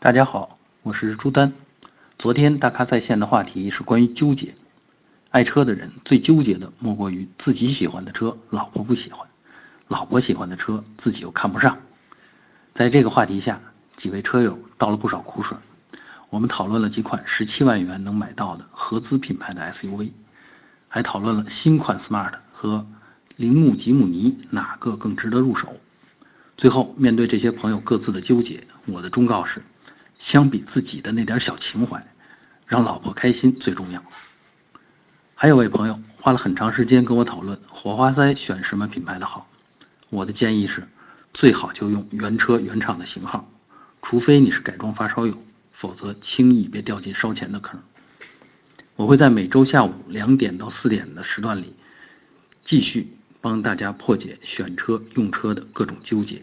大家好，我是朱丹。昨天大咖在线的话题是关于纠结。爱车的人最纠结的莫过于自己喜欢的车，老婆不喜欢；老婆喜欢的车，自己又看不上。在这个话题下，几位车友倒了不少苦水。我们讨论了几款十七万元能买到的合资品牌的 SUV，还讨论了新款 Smart 和铃木吉姆尼哪个更值得入手。最后，面对这些朋友各自的纠结，我的忠告是：相比自己的那点小情怀，让老婆开心最重要。还有位朋友花了很长时间跟我讨论火花塞选什么品牌的好，我的建议是，最好就用原车原厂的型号，除非你是改装发烧友，否则轻易别掉进烧钱的坑。我会在每周下午两点到四点的时段里，继续帮大家破解选车用车的各种纠结。